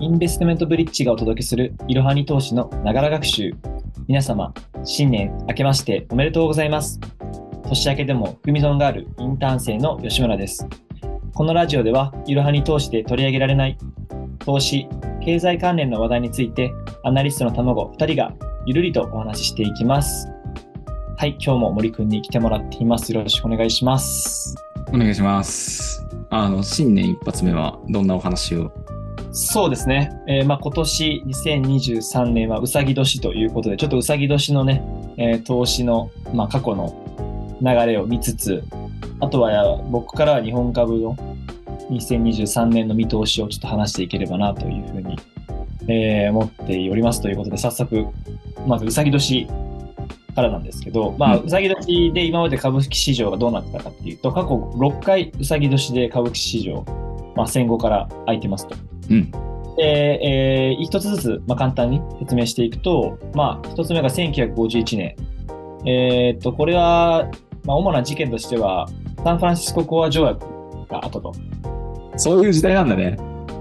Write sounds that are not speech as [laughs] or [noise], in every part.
インベストメントブリッジがお届けするいろはに投資のながら学習。皆様、新年明けましておめでとうございます。年明けでも踏み損があるインターン生の吉村です。このラジオでは、いろはに投資で取り上げられない投資、経済関連の話題について、アナリストの卵2人がゆるりとお話ししていきます。はい、今日も森くんに来てもらっています。よろしくお願いします。お願いします。あの、新年一発目はどんなお話をそうですね。えーまあ、今年2023年はうさぎ年ということで、ちょっとうさぎ年のね、えー投資の、まあ、過去の流れを見つつ、あとは僕からは日本株の2023年の見通しをちょっと話していければなというふうに、えー思っておりますということで、早速、まずうさぎ年からなんですけど、まあ、うさぎ年で今まで株式市場がどうなってたかっていうと、過去6回うさぎ年で株式市場、まあ、戦後から空いてますと。うん。で、えー一つずつ、まあ、簡単に説明していくと、まあ、一つ目が1951年。えーっと、これは、まあ、主な事件としては、サンフランシスコ講和条約があったと。そういう時代なんだね。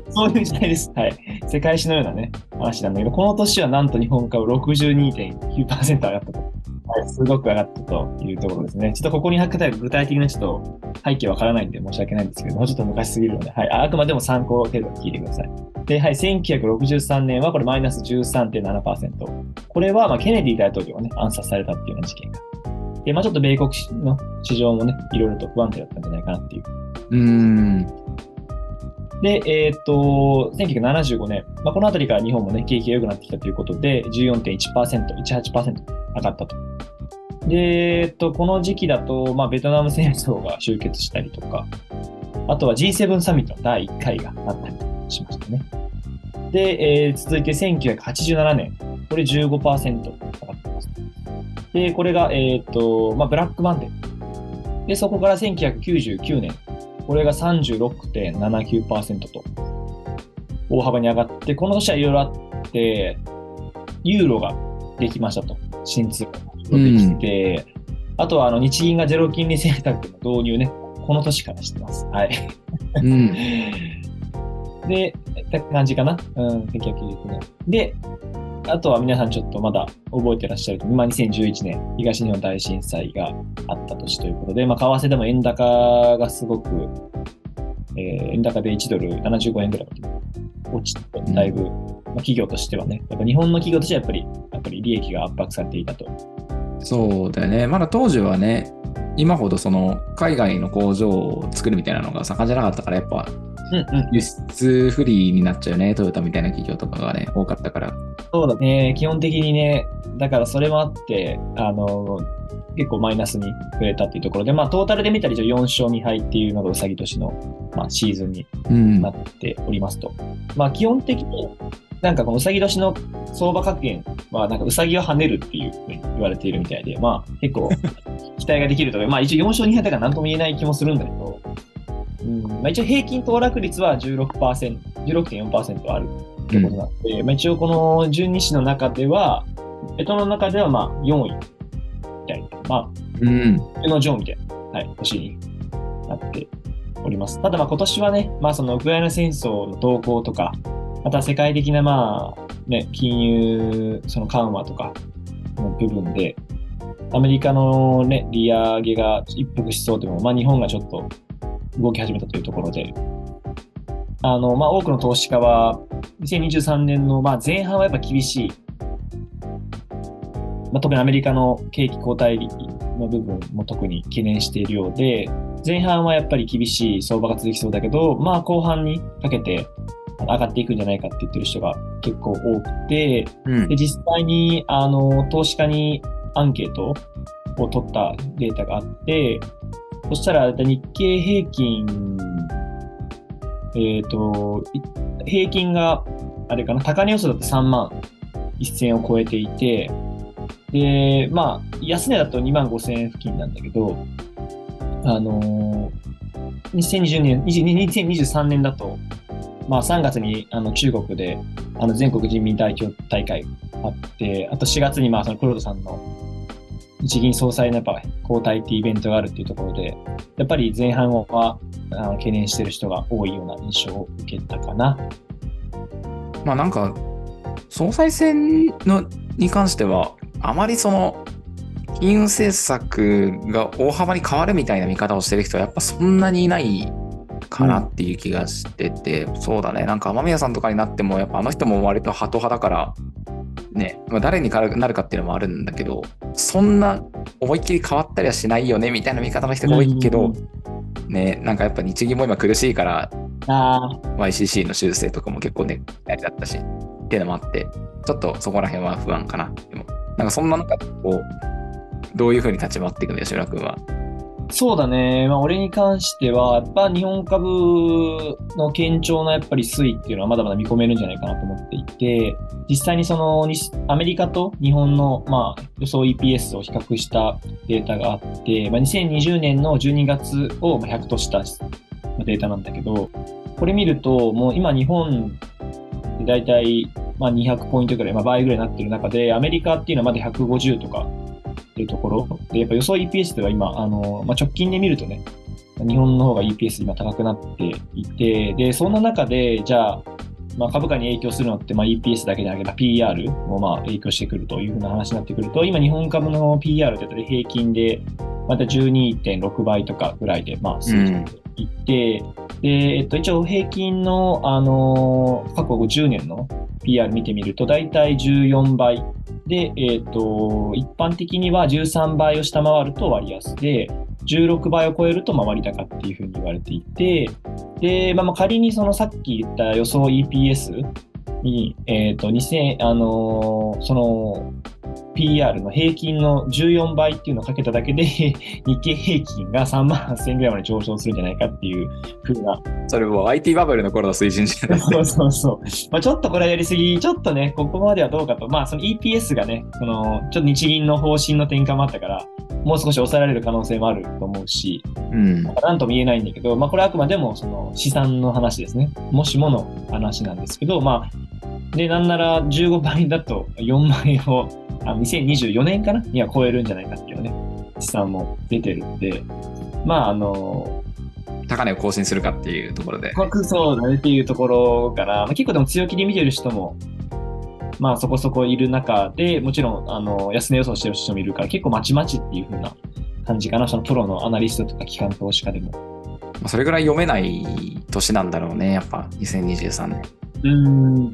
そういう時代です。はい。世界史のようなね、話なんだけど、この年はなんと日本株62.9%上がったと。はい、すごく上がったというところですね。ちょっとここに書く具体的なちょっと背景わからないんで申し訳ないんですけど、もうちょっと昔すぎるので、はい。ああくまでも参考程度に聞いてください。で、はい、1963年はこれマイナス13.7%。これは、まあ、ケネディ大統領がね、暗殺されたっていうような事件が。で、まあちょっと米国の市場もね、いろいろと不安定だったんじゃないかなっていううーん。で、えーっと、1975年、まあ、このあたりから日本もね、景気が良くなってきたということで、14.1%、18%上がったと。で、えっと、この時期だと、まあ、ベトナム戦争が終結したりとか、あとは G7 サミットの第1回があったりしましたね。で、えー続いて1987年、これ15%上がってます。で、これが、えーっと、まあ、ブラックマンデー。で、そこから1999年、これが36.79%と大幅に上がって、この年はいろいろあって、ユーロができましたと。新通貨ができて、あとはあの日銀がゼロ金利政策の導入ね、この年からしてます。はい。うん。[laughs] で、って感じかな。うん、1999年。で、あとは皆さんちょっとまだ覚えてらっしゃると、まあ、2011年、東日本大震災があった年ということで、まあ、為替でも円高がすごく、えー円高で1ドル75円ぐらい落ちて、だいぶ、まあ、企業としてはね、やっぱ日本の企業としてはやっぱり、ぱり利益が圧迫されていたと。そうだよね。まだ当時はね、今ほどその海外の工場を作るみたいなのが盛んじゃなかったから、やっぱ。輸出不利になっちゃうよね。トヨタみたいな企業とかがね、多かったから。そうだね。基本的にね、だからそれもあって、あの、結構マイナスに触れたっていうところで、まあトータルで見たら一応4勝2敗っていうのがうさぎ年の、まあ、シーズンにうんな。っておりますと。まあ基本的になんかこのうさぎ年の相場格言はなんかうさぎを跳ねるっていうふうに言われているみたいで、まあ結構 [laughs] 期待ができるとか、まあ一応4勝2敗だから何とも言えない気もするんだけど、うんまあ、一応平均騰落率は16%、16.4%あるってことなので、まあ一応この12市の中では、ベトの中ではまあ4位みたいな、まあうん。冬のジョーみたいな、はい、年になっております。ただまあ今年はね、まあそのウクライナ戦争の動向とか、また世界的なまあね、金融その緩和とかの部分で、アメリカのね、利上げが一服しそうでも、まあ日本がちょっと動き始めたというところで、あの、まあ多くの投資家は、2023年のまあ前半はやっぱ厳しいまあ、特にアメリカの景気後退の部分も特に懸念しているようで、前半はやっぱり厳しい相場が続きそうだけど、まあ後半にかけて上がっていくんじゃないかって言ってる人が結構多くて、うん。で、実際に、あの、投資家にアンケートを取ったデータがあって、そしたら、日経平均、えっ、と、い平均が、あれかな、高値予想だと3万1000を超えていて、で、まあ、安値だと2万5000円付近なんだけど、あのー、2020年、2023年だと、まあ3月にあの中国であの全国人民代表大会あって、あと4月にまあその黒田さんの日銀総裁のやっぱ交代ってイベントがあるっていうところで、やっぱり前半はあの懸念してる人が多いような印象を受けたかな。まあなんか、総裁選のに関しては、あまりその、金融政策が大幅に変わるみたいな見方をしてる人はやっぱそんなにいないかなっていう気がしてて、うん、そうだね。なんか雨宮さんとかになってもやっぱあの人も割とハト派だからね、まあ、誰になるかっていうのもあるんだけどそんな思いっきり変わったりはしないよねみたいな見方の人が多いけど、うん、ね。なんかやっぱ日銀も今苦しいから YCC の修正とかも結構ねありだったしっていうのもあってちょっとそこら辺は不安かなでもなんかそんな中こうどういうふうに立ち回っていくの吉村君は？そうだね。まあ、俺に関しては、やっぱ日本株の堅調なやっぱり推移っていうのはまだまだ見込めるんじゃないかなと思っていて、実際にそのアメリカと日本のまあ予想 EPS を比較したデータがあって、まあ、2020年の12月を100としたデータなんだけど、これ見ると、もう今日本で大体まあ200ポイントぐらい、まあ、倍ぐらいになってる中で、アメリカっていうのはまだ150とかっていうところ。で、やっぱ予想 EPS では今、あの、まあ、直近で見るとね、日本の方が EPS 今高くなっていて、で、そんな中で、じゃあ、まあ、株価に影響するのって、まあ、EPS だけでなくて PR もまあ影響してくるというふうな話になってくると、今日本株の PR って平均でまた12.6倍とかぐらいで、まあ、数字ていって、うん、で、えっと、一応平均の、あの過去50年の PR 見てみると、大体14倍で、えっ、と、一般的には13倍を下回ると割安で、16倍を超えると割高っていうふうに言われていて、で、まあ、仮にそのさっき言った予想 EPS に、えっ、ー、と、2000、あのー、その、PR の平均の14倍っていうのをかけただけで [laughs] 日経平均が3万8000ぐらいまで上昇するんじゃないかっていうふうな。それも IT バブルの頃の水準じゃないそうそうそう。まあ、ちょっとこれやりすぎ、ちょっとね、ここまではどうかと。まあその EPS がね、そのちょっと日銀の方針の転換もあったから、もう少し抑えられる可能性もあると思うし、うん、なんとも言えないんだけど、まあこれはあくまでもその資産の話ですね。もしもの話なんですけど、まあ、で、なんなら15倍だと4万円をあ2024年かな？には超えるんじゃないかっていうね、資産も出てるんで、まあ、あの、高値を更新するかっていうところで。そうだねっていうところから、まあ、結構でも強気で見てる人も、まあそこそこいる中で、もちろん、あの、安値予想してる人もいるから、結構まちまちっていう風な感じかな、そのプロのアナリストとか機関投資家でも。それぐらい読めない年なんだろうね、やっぱ2023年。うん、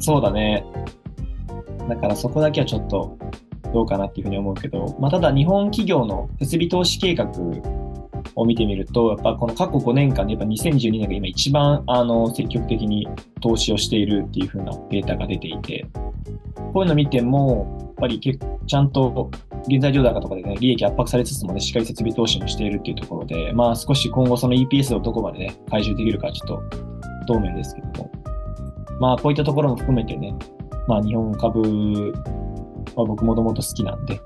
そうだね。だからそこだけはちょっとどうかなっていうふうに思うけど、まあ、ただ日本企業の設備投資計画を見てみると、やっぱこの過去5年間で、やっぱ2012年が今一番あの積極的に投資をしているっていうふうなデータが出ていて、こういうの見ても、やっぱりちゃんと現在上高とかでね、利益圧迫されつつもね、しっかり設備投資もしているっていうところで、まあ少し今後その EPS をどこまでね、回収できるかちょっと透明ですけども、まあこういったところも含めてね、まあ日本株は僕もともと好きなんで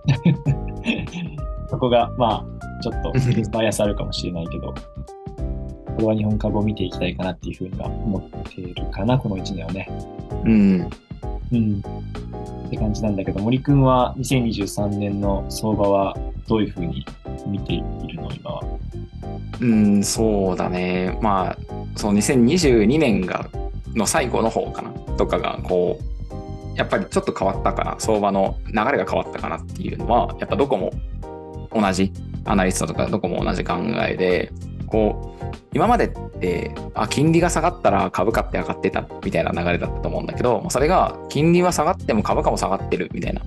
[laughs] そこがまあちょっとバイアスあるかもしれないけど、これは日本株を見ていきたいかなっていうふうには思っているかな、この1年はね。うん。うん。って感じなんだけど、森くんは2023年の相場はどういうふうに見ているの、今は？うん、そうだね。まあ、その2022年がの最後の方かなとかがこうやっぱりちょっと変わったかな、相場の流れが変わったかなっていうのは、やっぱどこも同じ、アナリストとかどこも同じ考えで、こう、今までって、あ、金利が下がったら株価って上がってたみたいな流れだったと思うんだけど、それが金利は下がっても株価も下がってるみたいな。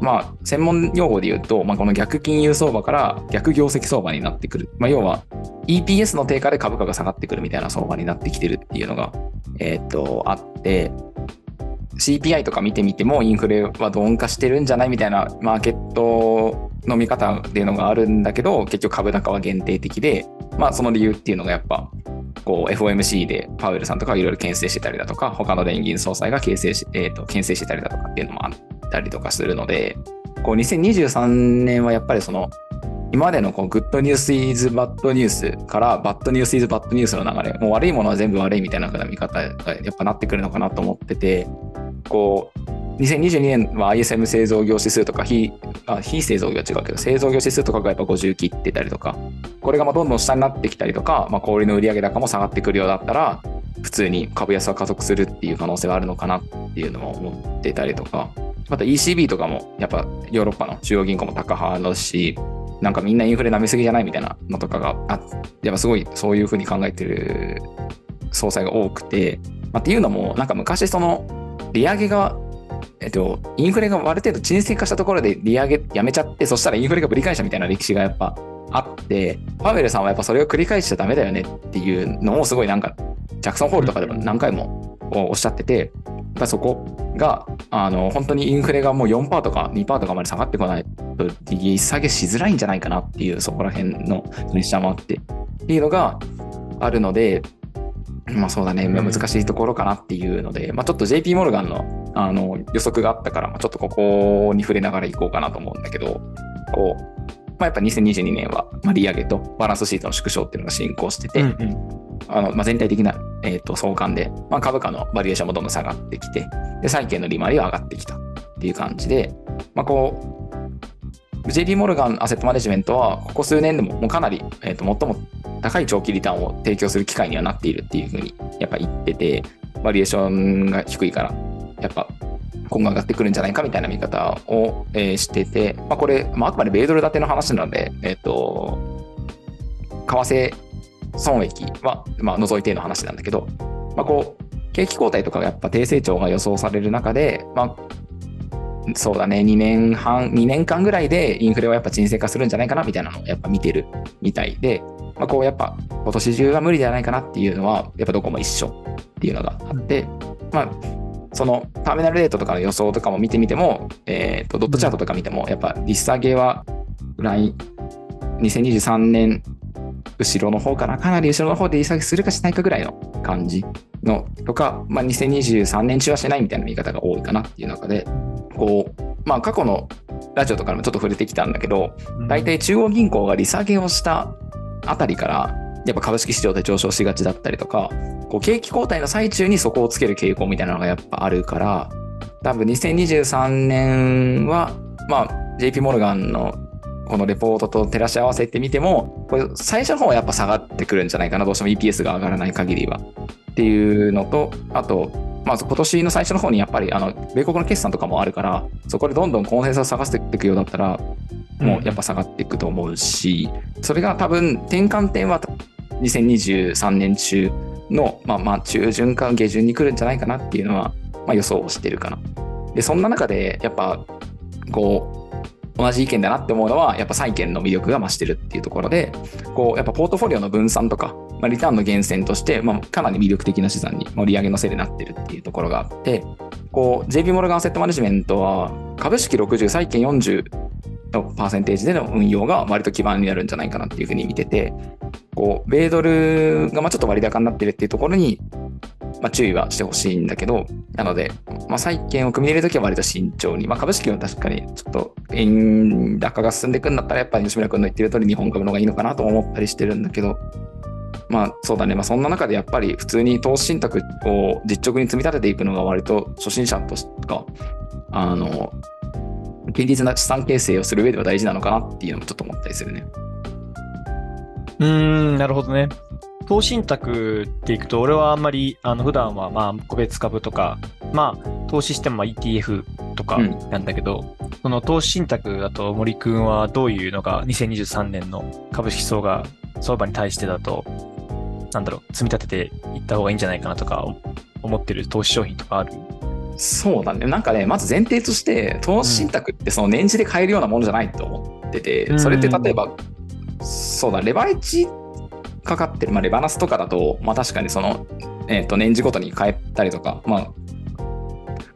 まあ、専門用語で言うと、まあ、この逆金融相場から逆業績相場になってくる。まあ、要は、EPS の低下で株価が下がってくるみたいな相場になってきてるっていうのが、えー、っと、あって、CPI とか見てみてもインフレは鈍化してるんじゃないみたいなマーケットの見方っていうのがあるんだけど結局株高は限定的でまあその理由っていうのがやっぱこう FOMC でパウエルさんとかいろいろ牽制してたりだとか他の連銀総裁が形成し、えーと、牽制してたりだとかっていうのもあったりとかするのでこう2023年はやっぱりその今までのこうグッドニュースイズバッドニュースからバッドニュースイズバッドニュースの流れ、もう悪いものは全部悪いみたいな見方がやっぱなってくるのかなと思ってて、こう、2022年は ISM 製造業指数とか非あ非製造業は違うけど製造業指数とかがやっぱ50切ってたりとかこれがまあどんどん下になってきたりとか、まあ、小売の売上高も下がってくるようだったら普通に株安は加速するっていう可能性はあるのかなっていうのも思ってたりとか、また ECB とかもやっぱヨーロッパの中央銀行も高派だし、なんかみんなインフレ舐めすぎじゃないみたいなのとかがあやっぱすごいそういうふうに考えてる総裁が多くて、まあ、っていうのもなんか昔その利上げがえっと、インフレがある程度沈静化したところで利上げやめちゃって、そしたらインフレがぶり返したみたいな歴史がやっぱあって、パウエルさんはやっぱそれを繰り返しちゃダメだよねっていうのをすごいなんか、ジャクソンホールとかでも何回もおっしゃってて、やっぱそこが、あの、本当にインフレがもう4%とか2%とかまで下がってこないと、利上げしづらいんじゃないかなっていう、そこら辺のプレッシャーもあって、っていうのがあるので、まあそうだね、難しいところかなっていうので、まあちょっと JP モルガンのあの予測があったから、まあ、ちょっとここに触れながらいこうかなと思うんだけど、こう、まあ、やっぱ2022年は、まあ、利上げとバランスシートの縮小っていうのが進行してて、うんうん、あのまあ、全体的な、えー、と相関で、まあ、株価のバリエーションもどんどん下がってきて、で債券の利回りは上がってきたっていう感じで、まあ、こう、JP モルガンアセットマネジメントは、ここ数年でももうかなり、えー、と最も高い長期リターンを提供する機会にはなっているっていうふうにやっぱ言ってて、バリエーションが低いから、やっぱ今後上がってくるんじゃないかみたいな見方を、えー、してて、まあ、これ、まあ、あくまで米ドル建ての話なので、えっ、ー、と、為替損益は、まあ、除いての話なんだけど、まあ、こう、景気後退とかがやっぱ低成長が予想される中で、まあ、そうだね、2年半、2年間ぐらいでインフレはやっぱ沈静化するんじゃないかなみたいなのをやっぱ見てるみたいで、まあ、こうやっぱ今年中は無理じゃないかなっていうのは、やっぱどこも一緒っていうのがあって、まあ、そのターミナルレートとかの予想とかも見てみても、えーと、ドットチャートとか見ても、やっぱ利下げは来2023年後ろの方かな、かなり後ろの方で利下げするかしないかぐらいの感じのとか、まあ、2023年中はしないみたいな見方が多いかなっていう中で、こう、まあ、過去のラジオとかでもちょっと触れてきたんだけど、大体中央銀行が利下げをしたあたりから、やっぱ株式市場で上昇しがちだったりとか、こう景気後退の最中に底をつける傾向みたいなのがやっぱあるから、多分2023年は、まあ、JP モルガンのこのレポートと照らし合わせてみても、これ最初の方はやっぱ下がってくるんじゃないかな、どうしても EPS が上がらない限りは。っていうのと、あと、まず今年の最初の方にやっぱりあの米国の決算とかもあるから、そこでどんどんコンセンサス探していくようだったら、もうやっぱ下がっていくと思うし、それが多分転換点は2023年中の、まあ、まあ中旬か下旬に来るんじゃないかなっていうのは、まあ、予想をしてるかな。で、そんな中で、やっぱ、こう、同じ意見だなって思うのは、やっぱ債券の魅力が増してるっていうところで、こう、やっぱポートフォリオの分散とか、まあ、リターンの源泉として、まあ、かなり魅力的な資産に盛り上げのせいでなってるっていうところがあって、こう、JP モルガンアセットマネジメントは、株式60、債券40のパーセンテージでの運用が割と基盤になるんじゃないかなっていうふうに見てて、こう、米ドルがまあちょっと割高になってるっていうところに、まあ、注意はしてほしいんだけど、なので、まあ、債券を組み入れるときは割と慎重に、まあ、株式は確かにちょっと円高が進んでいくんだったら、やっぱり吉村君の言ってる通り日本株の方がいいのかなと思ったりしてるんだけど、まあそうだね、まあ、そんな中でやっぱり普通に投資信託を実直に積み立てていくのが割と初心者としか、あの、堅実な資産形成をする上では大事なのかなっていうのもちょっと思ったりするね。うーん、なるほどね。投資信託っていくと、俺はあんまり、あの、普段はまあ、個別株とか、まあ、投資しても ETF とかなんだけど、うん、その投資信託だと森くんはどういうのが2023年の株式相が相場に対してだと、なんだろう、積み立てていった方がいいんじゃないかなとか思ってる投資商品とかある？そうだね。なんかね、まず前提として、投資信託ってその年次で買えるようなものじゃないと思ってて、うん、それって例えば、そうだ、レバレッジかかってる、まあ、レバナスとかだと、まあ確かにその、えっ、ー、と、年次ごとに変えたりとか、まあ、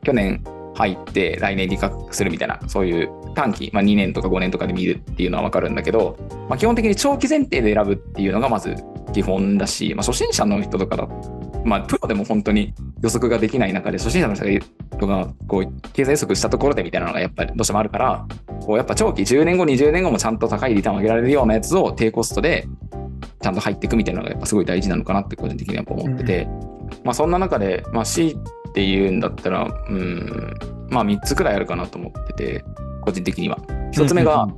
去年入って来年利確するみたいな、そういう短期、まあ、2年とか5年とかで見るっていうのは分かるんだけど、まあ、基本的に長期前提で選ぶっていうのがまず基本だし、まあ、初心者の人とかだまあ、プロでも本当に予測ができない中で、初心者の人がこう経済予測したところでみたいなのがやっぱりどうしてもあるから、こうやっぱ長期10年後、20年後もちゃんと高いリターンを上げられるようなやつを低コストでちゃんと入っていくみたいなのがやっぱすごい大事なのかなって個人的には思ってて、うん、まあそんな中で、まあ C っていうんだったら、うん、まあ3つくらいあるかなと思ってて、個人的には。1つ目が、ま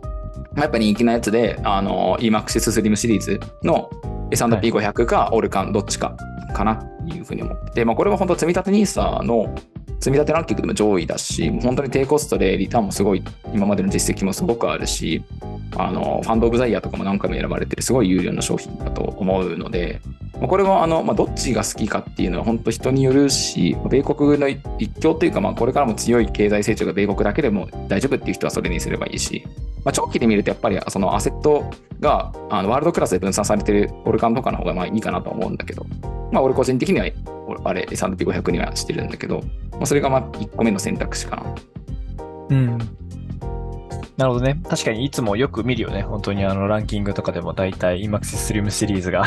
あ、やっぱ人気なやつで、あの、EMAXIS スリムシリーズの S&P500 かオルカンどっちかかなっていうふうに思って、まあ、これは本当積み立て NISA の積み立てランキングでも上位だし、本当に低コストでリターンもすごい、今までの実績もすごくあるし、あのファンド・オブ・ザ・イヤーとかも何回も選ばれてるすごい有料な商品だと思うので、まこれもあの、まあ、どっちが好きかっていうのは本当人によるし、米国の一強というか、まあ、これからも強い経済成長が米国だけでも大丈夫っていう人はそれにすればいいし、まあ、長期で見るとやっぱりそのアセットがあのワールドクラスで分散されてるオルカンとかの方がまあいいかなと思うんだけど、あ、俺個人的にはあれ S&P500 にはしてるんだけど、まあ、それがまあ1個目の選択肢かな。うん。なるほどね。確かにいつもよく見るよね。本当にあのランキングとかでも大体 EMAXIS スリムシリーズが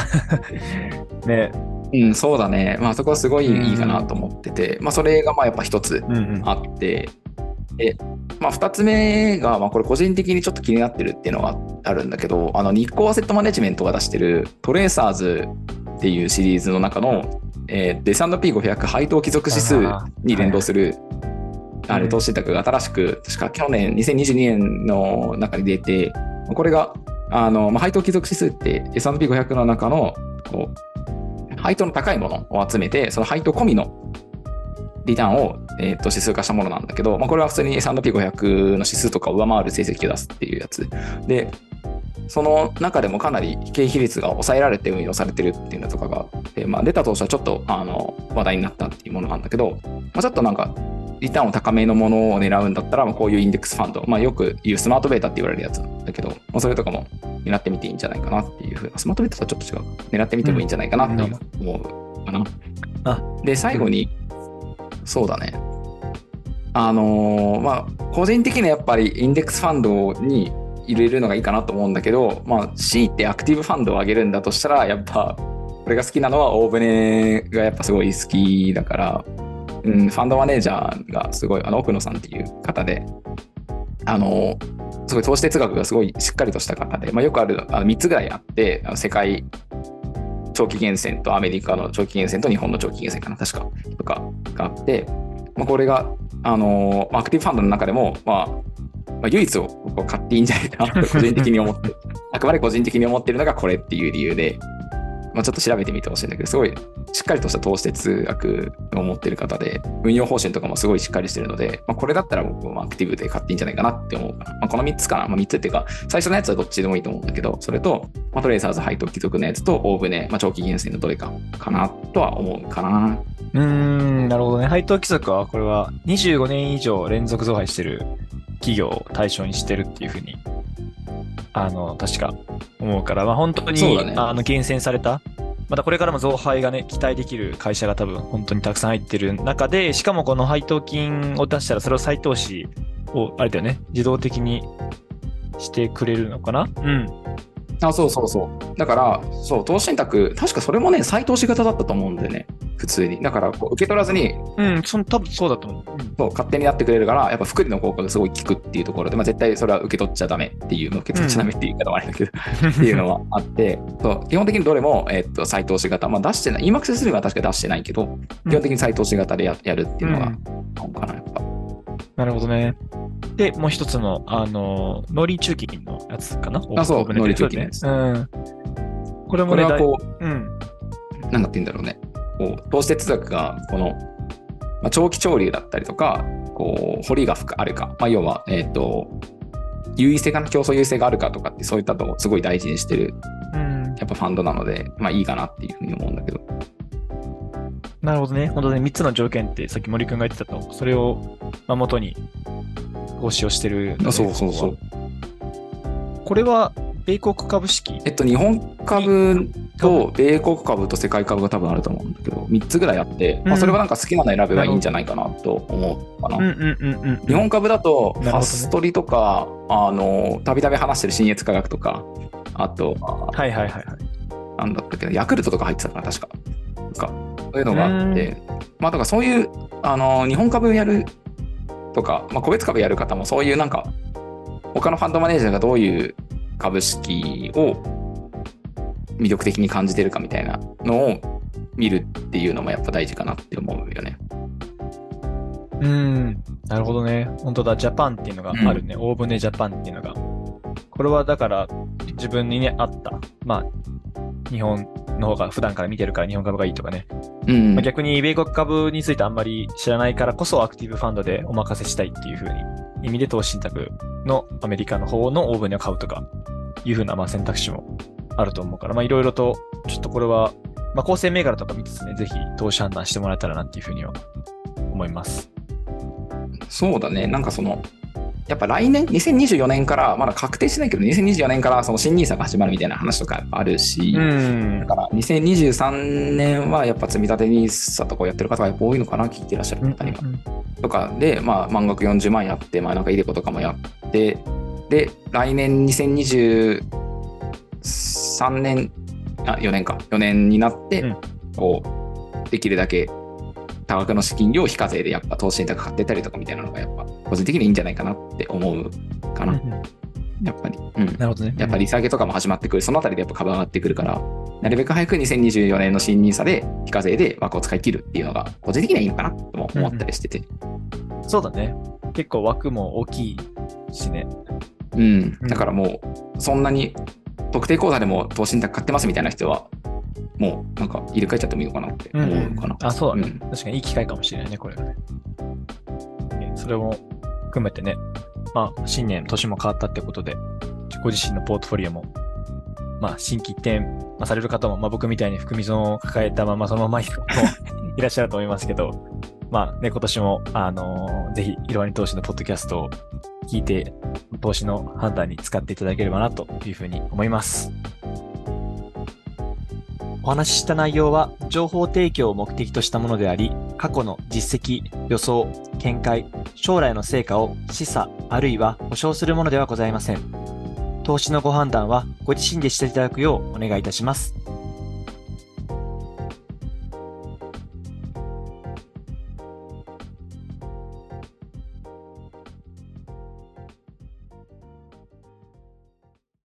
[laughs] ね。うん、そうだね。まあそこはすごいいいかなと思ってて、うん、まあそれがまあやっぱ一つあって、うんうん、で、まあ二つ目が、まあこれ個人的にちょっと気になってるっていうのがあるんだけど、あの日光アセットマネジメントが出してるトレーサーズっていうシリーズの中の、えー、S&P500 配当貴族指数に連動するあれ投資信託が新しく、確か去年、2022年の中に出て、これが、あの、まあ、配当貴族指数って S&P500 の中の、こう、配当の高いものを集めて、その配当込みのリターンを、えー、と指数化したものなんだけど、まあ、これは普通に S&P500 の指数とかを上回る成績を出すっていうやつ。で、その中でもかなり経費率が抑えられて運用されてるっていうのとかがあって、まあ、出た当初はちょっとあの話題になったっていうものなんだけど、まあ、ちょっとなんかリターンを高めのものを狙うんだったら、まあ、こういうインデックスファンド、まあ、よく言うスマートベータって言われるやつだけど、まあ、それとかも狙ってみていいんじゃないかなっていうふうな、スマートベータとはちょっと違う。狙ってみてもいいんじゃないかなって思うかな。うん、で、最後に、そうだね。あのー、まあ、個人的にはやっぱりインデックスファンドに入れるのがいいかなと思うんだけど、まあ、C ってアクティブファンドを上げるんだとしたら、やっぱ、俺が好きなのは大船がやっぱすごい好きだから、うん、ファンドマネージャーがすごい、あの、奥野さんっていう方で、あの、すごい投資哲学がすごいしっかりとした方で、まあ、よくあるあの3つぐらいあって、あの世界長期源泉とアメリカの長期源泉と日本の長期源泉かな、確か、とかがあって、まあ、これが、あの、アクティブファンドの中でも、まあ、まあ、唯一を買っていいんじゃないかなと個人的に思って、[laughs] あくまで個人的に思ってるのがこれっていう理由で、まあ、ちょっと調べてみてほしいんだけど、すごいしっかりとした投資哲学を持ってる方で、運用方針とかもすごいしっかりしてるので、まあ、これだったら僕もアクティブで買っていいんじゃないかなって思うかな。まあ、この3つかな。まあ、3つっていうか、最初のやつはどっちでもいいと思うんだけど、それと、まあ、トレーサーズ配当貴族のやつと、大船、まあ、長期源泉のどれかかなとは思うかな。うーん、なるほどね。配当貴族は、これは25年以上連続増配してる企業を対象にしてるっていうふうにあの、確か思うから、まあ、本当に、ね、あの厳選された。またこれからも増配がね、期待できる会社が多分本当にたくさん入ってる中で、しかもこの配当金を出したらそれを再投資を、あれだよね、自動的にしてくれるのかな？うん。あ、そうそうそう。だから、そう、投資信託、確かそれもね、再投資型だったと思うんでね、普通に。だから、こう受け取らずに、うん、その多分そうだと思う。そう勝手にやってくれるから、やっぱ福利の効果がすごい効くっていうところで、まあ、絶対それは受け取っちゃダメっていう、受け取っちゃダメっていう言い方もあるんだけど、うん、っていうのはあって、[laughs] そう基本的にどれも、えー、っと再投資型、まあ、出してない、EMAX するは確か出してないけど、基本的に再投資型でややるっていうのが、うん、かな、やっぱ。なるほどね。で、もう一つの、あの、農林中金のやつかな？あ、そう、農林中金です。うん。これもね、これはこう、うん。なんかって言うんだろうね。こう、投資哲学が、この、まあ、長期潮流だったりとか、こう、掘りが深あるか、まあ、要は、えっ、ー、と、優位性かな、競争優位性があるかとかって、そういったとすごい大事にしてる、うん、やっぱファンドなので、まあいいかなっていうふうに思うんだけど。なるほどね。本当ね、3つの条件って、さっき森君が言ってたと、それを、まあ、元に投資をしてる、ね、そうそうそう。これは、米国株式？えっと、日本株と米国株と世界株が多分あると思うんだけど、3つぐらいあって、うん、まあ、それはなんか好きなの選べばいいんじゃないかなと思うかな。日本株だと、ファストリとか、あの、たびたび話してる新越科学とか、あと、はいはいはいはい。なんだったっけヤクルトとか入ってたかな、確か。かそういうのがあって、まあ、だからそういう、あの、日本株やるとか、まあ、個別株やる方もそういうなんか、他のファンドマネージャーがどういう株式を魅力的に感じてるかみたいなのを見るっていうのもやっぱ大事かなって思うよね。うん、なるほどね。本当だ、ジャパンっていうのがあるね。うん、大船ジャパンっていうのが。これはだから自分にね、あった、まあ、日本の方が普段から見てるから日本株がいいとかね。うんまあ、逆に米国株についてあんまり知らないからこそアクティブファンドでお任せしたいっていう風に意味で投資信託のアメリカの方のオーブンを買うとかいう風なまあ選択肢もあると思うから、まあいろいろとちょっとこれは、まあ構成銘柄とか見つつね、ぜひ投資判断してもらえたらなっていう風には思います。そうだね。なんかその、やっぱ来年、2024年から、まだ確定してないけど、2024年からその新 NISA が始まるみたいな話とかあるし、んだから2023年はやっぱ積み立て NISA とかをやってる方がやっぱ多いのかな、聞いてらっしゃる方には。とかで、まあ、満額40万やって、まあ、なんかイデコとかもやって、で、来年2023年、あ、4年か、4年になって、うんこう、できるだけ多額の資金量を非課税でやっぱ投資信託買ってたりとかみたいなのがやっぱ個人的にいいんじゃないかなって思うかな、やっぱり。うん。なるほどね。やっぱり利下げとかも始まってくる、そのあたりでやっぱ株上がってくるから、なるべく早く2024年の新 NISA で非課税で枠を使い切るっていうのが、個人的にはいいのかなとも思ったりしてて。そうだね。結構枠も大きいしね。うん。うんだからもう、そんなに特定口座でも投資信託買ってますみたいな人は、もうなんか入れ替えちゃってもいいのかなって思うかな。あ、そうだね。うん確かにいい機会かもしれないね、これはね。ねそれも含めてね、まあ、新年、年も変わったってことで、ご自身のポートフォリオも、まあ、新規一転、まあ、される方も、まあ、僕みたいに含み損を抱えたまま、そのままい [laughs] いらっしゃると思いますけど、まあね、今年も、あのーぜひ、いろはに投資のポッドキャストを聞いて、投資の判断に使っていただければな、というふうに思います。お話しした内容は情報提供を目的としたものであり、過去の実績、予想、見解、将来の成果を示唆あるいは保証するものではございません。投資のご判断はご自身でしていただくようお願いいたします。